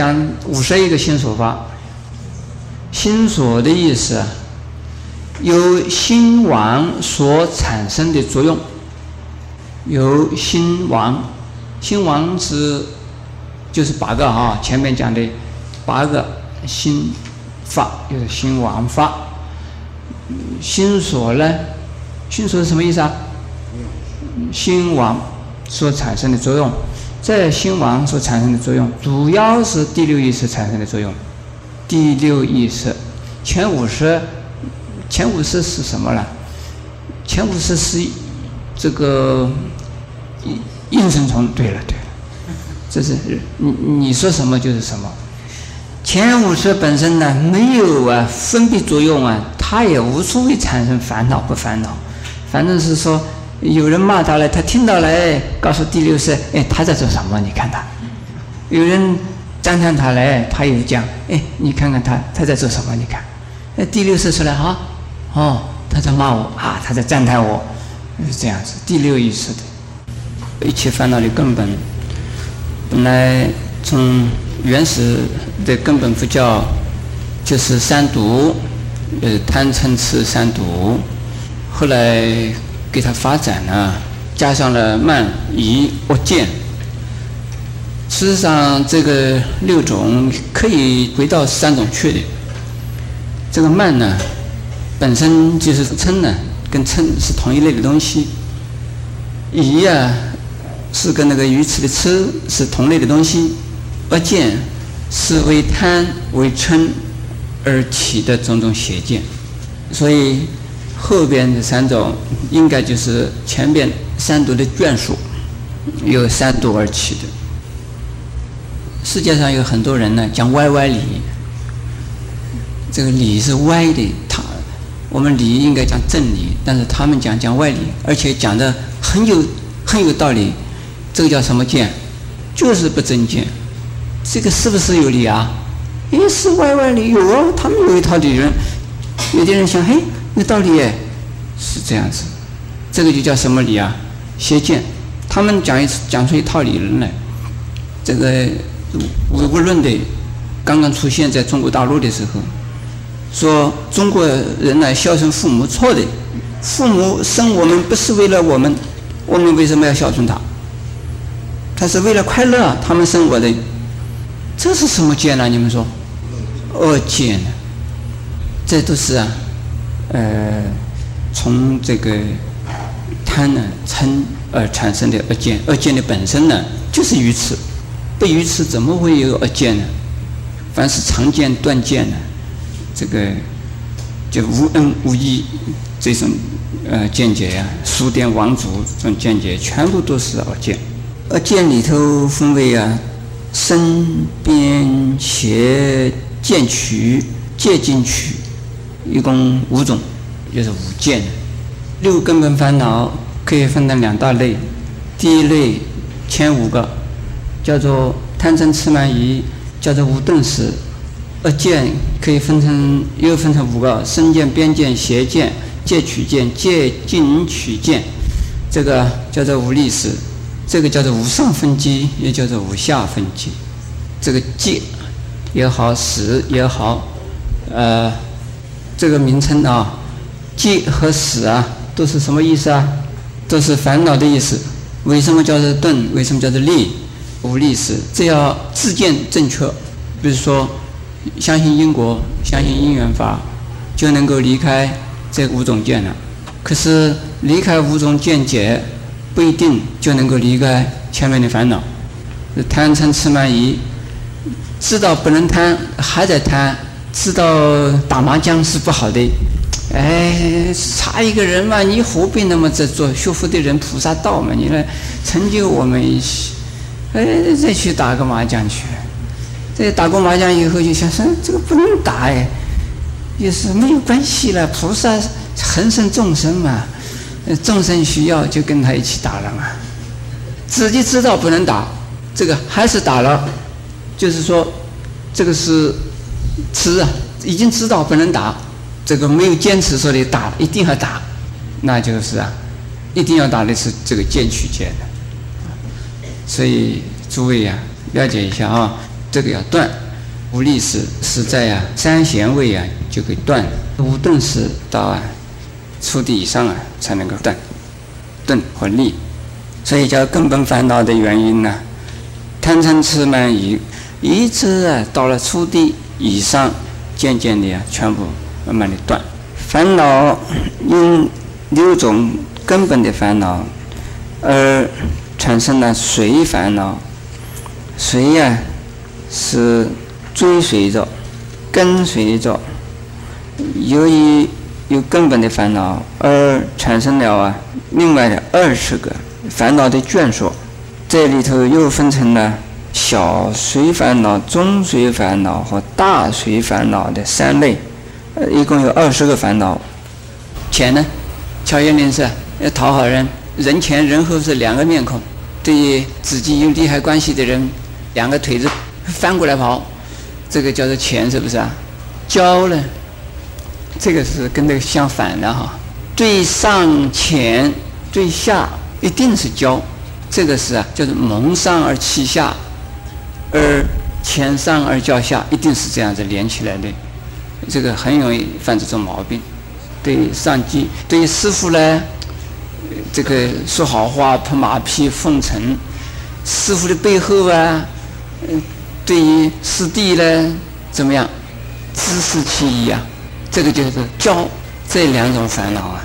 讲五十一个心所法。心所的意思，由心王所产生的作用，由心王，心王是就是八个啊，前面讲的八个心法，就是心王法。心所呢，心所是什么意思啊？心王所产生的作用，在心王所产生的作用，主要是第六意识产生的作用。第六意识，前五识，前五识是什么呢？前五识是这个应应声虫。对了，对了，这是你你说什么就是什么。前五识本身呢，没有啊分别作用啊，它也无所谓产生烦恼不烦恼，反正是说有人骂他了，他听到了，告诉第六识，哎，他在做什么？你看他，有人。赞叹他来，他又讲：“哎，你看看他，他在做什么？你看，哎，第六识出来哈，哦，他在骂我啊，他在赞叹我，是这样子。第六意识的，一切烦恼的根本，本来从原始的根本不叫，就是三毒，呃，贪嗔痴三毒，后来给它发展呢，加上了慢疑恶见。”事实上，这个六种可以归到三种去的。这个慢呢，本身就是嗔呢，跟嗔是同一类的东西。疑啊，是跟那个愚痴的痴是同类的东西。恶见是为贪为嗔而起的种种邪见，所以后边的三种应该就是前边三毒的眷属，由三毒而起的。世界上有很多人呢，讲歪歪理，这个理是歪的。他我们理应该讲正理，但是他们讲讲歪理，而且讲的很有很有道理。这个叫什么见？就是不正见。这个是不是有理啊？诶，是歪歪理有啊，他们有一套理论。有的人想，嘿，那道理，是这样子。这个就叫什么理啊？邪见。他们讲一讲出一套理论来，这个。唯物论的刚刚出现在中国大陆的时候，说中国人来孝顺父母错的，父母生我们不是为了我们，我们为什么要孝顺他？他是为了快乐，他们生我的，这是什么见呢？你们说，恶见？这都是啊，呃，从这个贪呢嗔而产生的恶见，恶见的本身呢就是愚痴。不愚痴怎么会有恶见呢？凡是常见断见呢，这个就无恩无义这种呃见解呀，书典王族这种见解，全部都是恶见。恶见里头分为啊，身边邪见取、戒禁取，一共五种，就是五见。六根本烦恼可以分成两大类，第一类前五个。叫做贪嗔痴慢疑，叫做无顿识。恶见可以分成，又分成五个：身见、边见、邪见、戒取见、戒禁取见。这个叫做无力识，这个叫做无上分机，也叫做无下分机。这个戒也好，死也好，呃，这个名称啊，戒和死啊，都是什么意思啊？都是烦恼的意思。为什么叫做顿？为什么叫做力？无力时，只要自见正确，比如说相信因果、相信因缘法，就能够离开这五种见了。可是离开五种见解，不一定就能够离开前面的烦恼。贪嗔痴慢疑，知道不能贪，还在贪；知道打麻将是不好的，哎，差一个人嘛，你何必那么在做？学佛的人菩萨道嘛，你来成就我们一些。哎，再去打个麻将去。这打过麻将以后，就想说这个不能打哎，也是没有关系了。菩萨恒生众生嘛，众生需要就跟他一起打了嘛。自己知道不能打，这个还是打了，就是说这个是吃啊，已经知道不能打，这个没有坚持说的打一定要打，那就是啊，一定要打的是这个剑取剑的。所以诸位呀，了解一下啊，这个要断。无力时是在啊三弦位啊就可以断，无顿时到啊初地以上啊才能够断，顿和力，所以叫根本烦恼的原因呢，贪嗔痴慢疑，一直啊到了初地以上，渐渐的全部慢慢的断。烦恼因六种根本的烦恼而产生了随烦恼，随呀是。追随着，跟随着，由于有根本的烦恼而产生了啊，另外的二十个烦恼的眷属，这里头又分成了小随烦恼、中随烦恼和大随烦恼的三类，呃，一共有二十个烦恼。钱呢，巧言令色，要讨好人，人前人后是两个面孔，对于自己有利害关系的人，两个腿子翻过来跑。这个叫做钱，是不是啊？交呢？这个是跟这个相反的哈。对上钱，对下一定是交。这个是啊，叫做蒙上而欺下，而前上而交下，一定是这样子连起来的。这个很容易犯这种毛病。对上级，对师傅呢，这个说好话、拍马屁、奉承；师傅的背后啊，嗯。对于师弟呢，怎么样？知识其一啊，这个就是教这两种烦恼啊，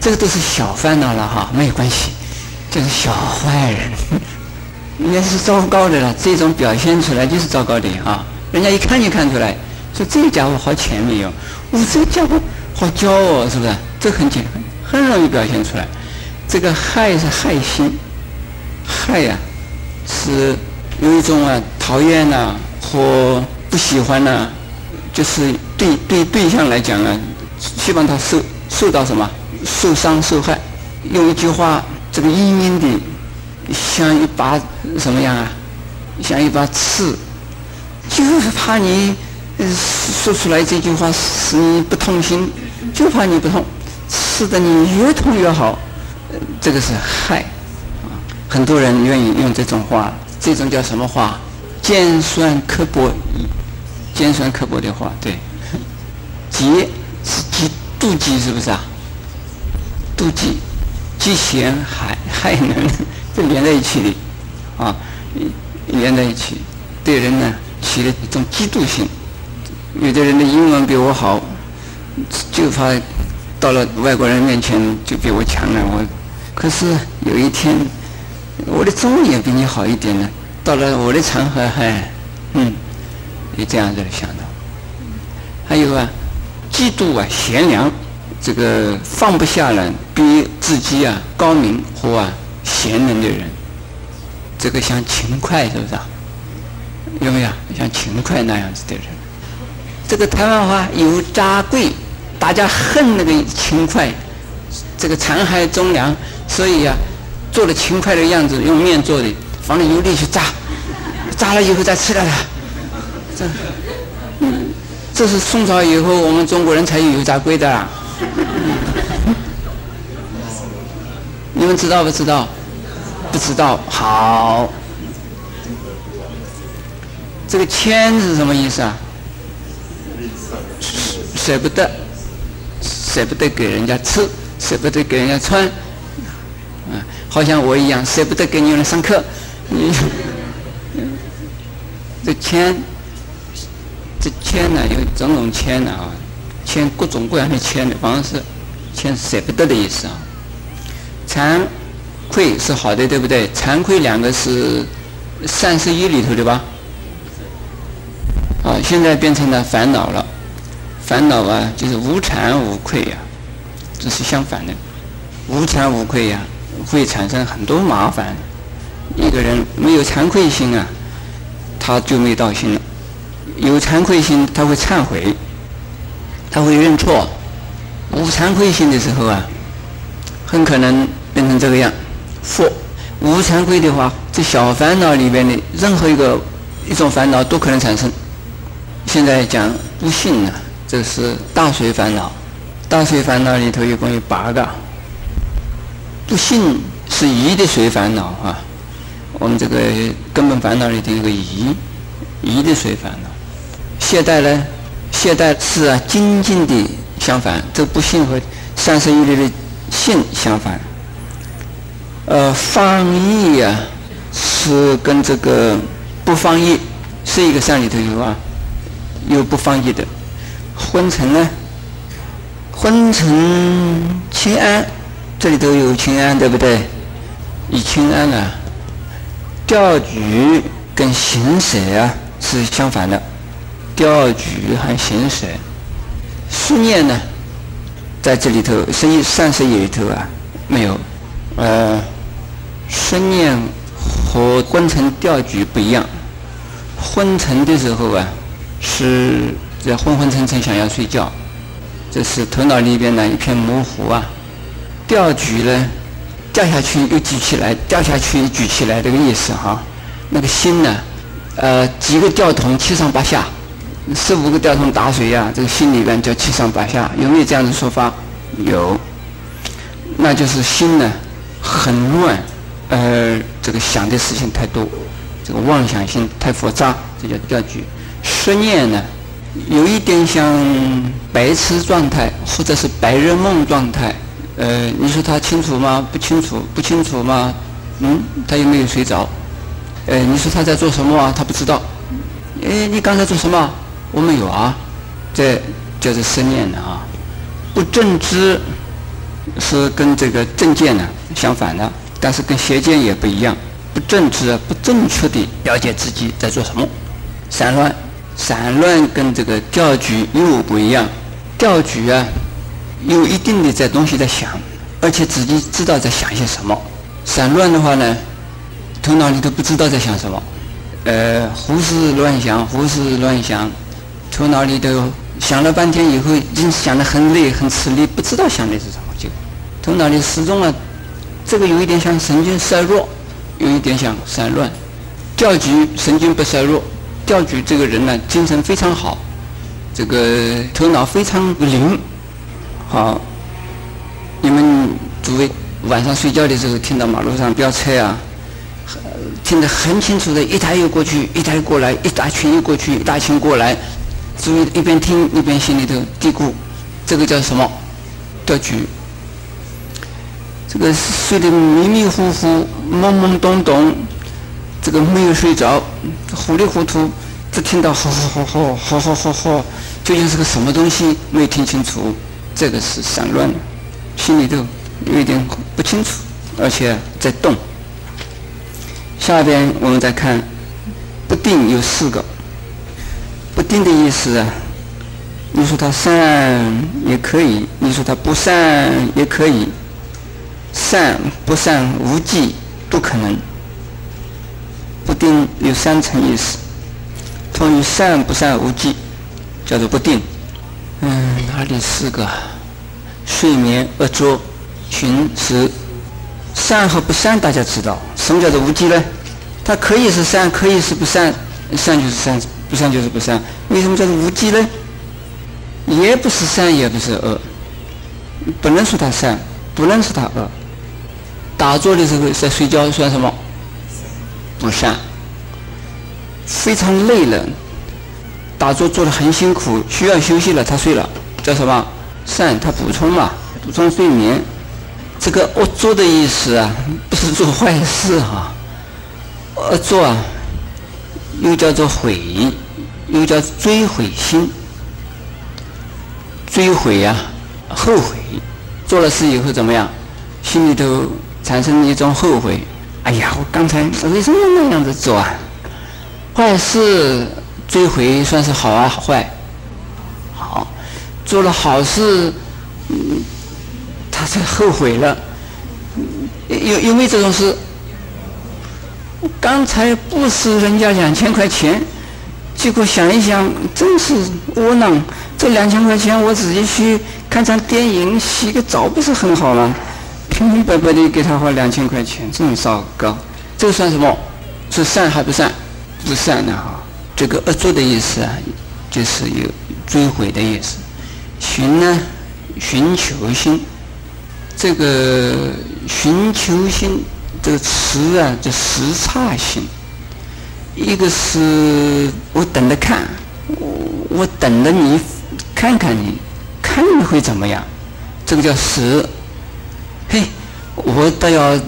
这个都是小烦恼了哈，没有关系，就是小坏人，应该是糟糕的了。这种表现出来就是糟糕的啊，人家一看就看出来，说这家伙好前面哟，我这个家伙好骄傲，是不是？这很简单，很容易表现出来。这个害是害心，害呀，是。有一种啊，讨厌呐，或不喜欢呐，就是对对对象来讲啊，希望他受受到什么受伤受害。用一句话，这个阴阴的，像一把什么样啊？像一把刺，就是怕你说出来这句话使你不痛心，就怕你不痛，刺得你越痛越好。这个是害，很多人愿意用这种话。这种叫什么话？尖酸刻薄，尖酸刻薄的话，对。嫉是嫉妒忌，是不是啊？妒忌，嫉嫌害害人，这连在一起的，啊，连在一起，对人呢起了一种嫉妒心。有的人的英文比我好，就怕到了外国人面前就比我强了。我可是有一天。我的中文也比你好一点呢，到了我的场合还，嗯，也这样子想到。还有啊，嫉妒啊，贤良，这个放不下了，比自己啊高明或啊贤能的人，这个像勤快是不是啊？有没有像勤快那样子的人？这个台湾话有扎贵，大家恨那个勤快，这个残害忠良，所以呀。做的勤快的样子，用面做的，放了油里去炸，炸了以后再吃了它。这，这是宋朝以后我们中国人才有油炸贵的啊。你们知道不知道？不知道。好，这个谦是什么意思啊？舍不得，舍不得给人家吃，舍不得给人家穿。嗯好像我一样，舍不得给你们上课。你 这签，这签呢有种种签呢啊，签各种各样的钱的方式，钱舍不得的意思啊。惭愧是好的，对不对？惭愧两个是三十一里头的吧？啊，现在变成了烦恼了。烦恼啊，就是无惭无愧呀，这是相反的，无惭无愧呀。会产生很多麻烦。一个人没有惭愧心啊，他就没道心了；有惭愧心，他会忏悔，他会认错。无惭愧心的时候啊，很可能变成这个样。或无常规的话，这小烦恼里边的任何一个一种烦恼都可能产生。现在讲不幸呢，这是大随烦恼。大随烦恼里头一共有八个。不幸是疑的随烦恼啊，我们这个根本烦恼里头有个疑，疑的随烦恼。懈怠呢？懈怠是啊，精进的相反，这不幸和三十一类的性相反。呃，放逸啊，是跟这个不放逸是一个山里头有啊，有不放逸的。昏沉呢？昏沉清安，这里头有清安，对不对？以清安啊，钓局跟行舍啊是相反的。钓局和行舍，思念呢，在这里头，生意三十页里头啊没有。呃，书念和昏沉钓局不一样。昏沉的时候啊，是在昏昏沉沉想要睡觉，这是头脑里边呢一片模糊啊。钓局呢，掉下去又举起来，掉下去又举起来这个意思哈。那个心呢，呃，几个吊桶七上八下。十五个吊桶打水呀，这个心里边叫七上八下，有没有这样的说法？有，那就是心呢很乱，呃，这个想的事情太多，这个妄想心太复杂，这叫吊局。失念呢，有一点像白痴状态，或者是白日梦状态。呃，你说他清楚吗？不清楚，不清楚吗？嗯，他有没有睡着？呃，你说他在做什么啊？他不知道。哎，你刚才做什么？我们有啊，这叫做思念的啊。不正知是跟这个正见呢相反的，但是跟邪见也不一样。不正直不正确的了解自己在做什么，散乱，散乱跟这个钓局又不一样。钓局啊，有一定的在东西在想，而且自己知道在想些什么。散乱的话呢，头脑里都不知道在想什么，呃，胡思乱想，胡思乱想。头脑里头想了半天以后，已经想得很累、很吃力，不知道想的是什么。就头脑里始终啊，这个有一点像神经衰弱，有一点像散乱。调局神经不衰弱，调局这个人呢，精神非常好，这个头脑非常灵。好，你们诸位晚上睡觉的时候听到马路上飙车啊，听得很清楚的，一台又过去，一台过来，一大群又过去，一大群过来。诸位，一边听一边心里头嘀咕，这个叫什么？调局。这个睡得迷迷糊糊、懵懵懂懂，这个没有睡着，糊里糊涂，只听到“吼吼吼吼吼吼吼”，究竟是个什么东西？没听清楚，这个是散乱，心里头有一点不清楚，而且在动。下边我们再看，不定有四个。不定的意思啊，你说他善也可以，你说他不善也可以，善不善无忌不可能。不定有三层意思，同于善不善无忌，叫做不定。嗯，哪里四个？睡眠、恶作、寻食，善和不善大家知道，什么叫做无忌呢？它可以是善，可以是不善，善就是善。不善就是不善，为什么叫做无忌呢？也不是善，也不是恶，不能说他善，不能说他恶。打坐的时候在睡觉算什么？不善。非常累了，打坐做的很辛苦，需要休息了，他睡了，叫什么？善，他补充嘛，补充睡眠。这个恶作的意思啊，不是做坏事哈，恶作啊。又叫做悔，又叫追悔心。追悔呀，后悔，做了事以后怎么样？心里头产生一种后悔。哎呀，我刚才我为什么要那样子做啊？坏事追悔算是好啊，坏。好，做了好事，嗯他才后悔了。有有没有这种事？刚才不是人家两千块钱，结果想一想，真是窝囊。这两千块钱我自己去看场电影、洗个澡，不是很好吗？平平白白的给他花两千块钱，这么糟糕。这算什么？是善还不善？不善的哈。这个恶作的意思啊，就是有追悔的意思。寻呢，寻求心。这个寻求心。这个词啊，叫时差心。一个是我等着看，我我等着你看看你，看你会怎么样，这个叫时。嘿，我倒要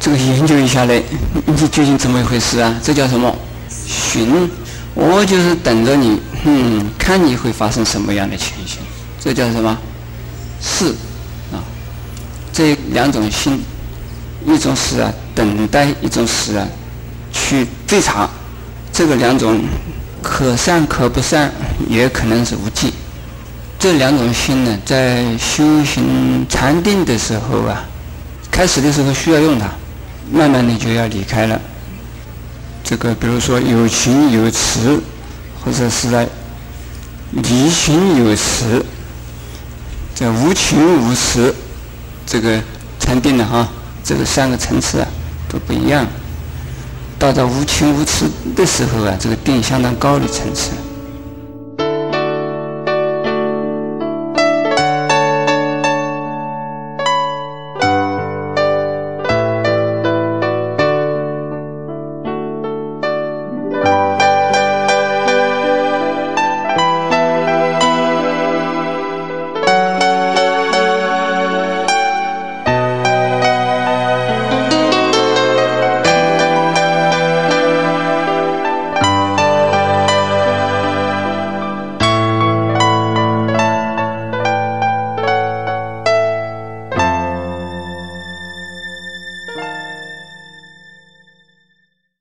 这个研究一下嘞，你究竟怎么一回事啊？这叫什么？寻。我就是等着你，嗯，看你会发生什么样的情形，这叫什么？是啊，这两种心，一种是啊等待，一种是啊去追查，这个两种可善可不善，也可能是无忌。这两种心呢，在修行禅定的时候啊，开始的时候需要用它，慢慢的就要离开了。这个比如说有情有慈，或者是在离情有慈，这无情无慈，这个禅定的哈，这个三个层次啊都不一样。到了无情无慈的时候啊，这个定相当高的层次。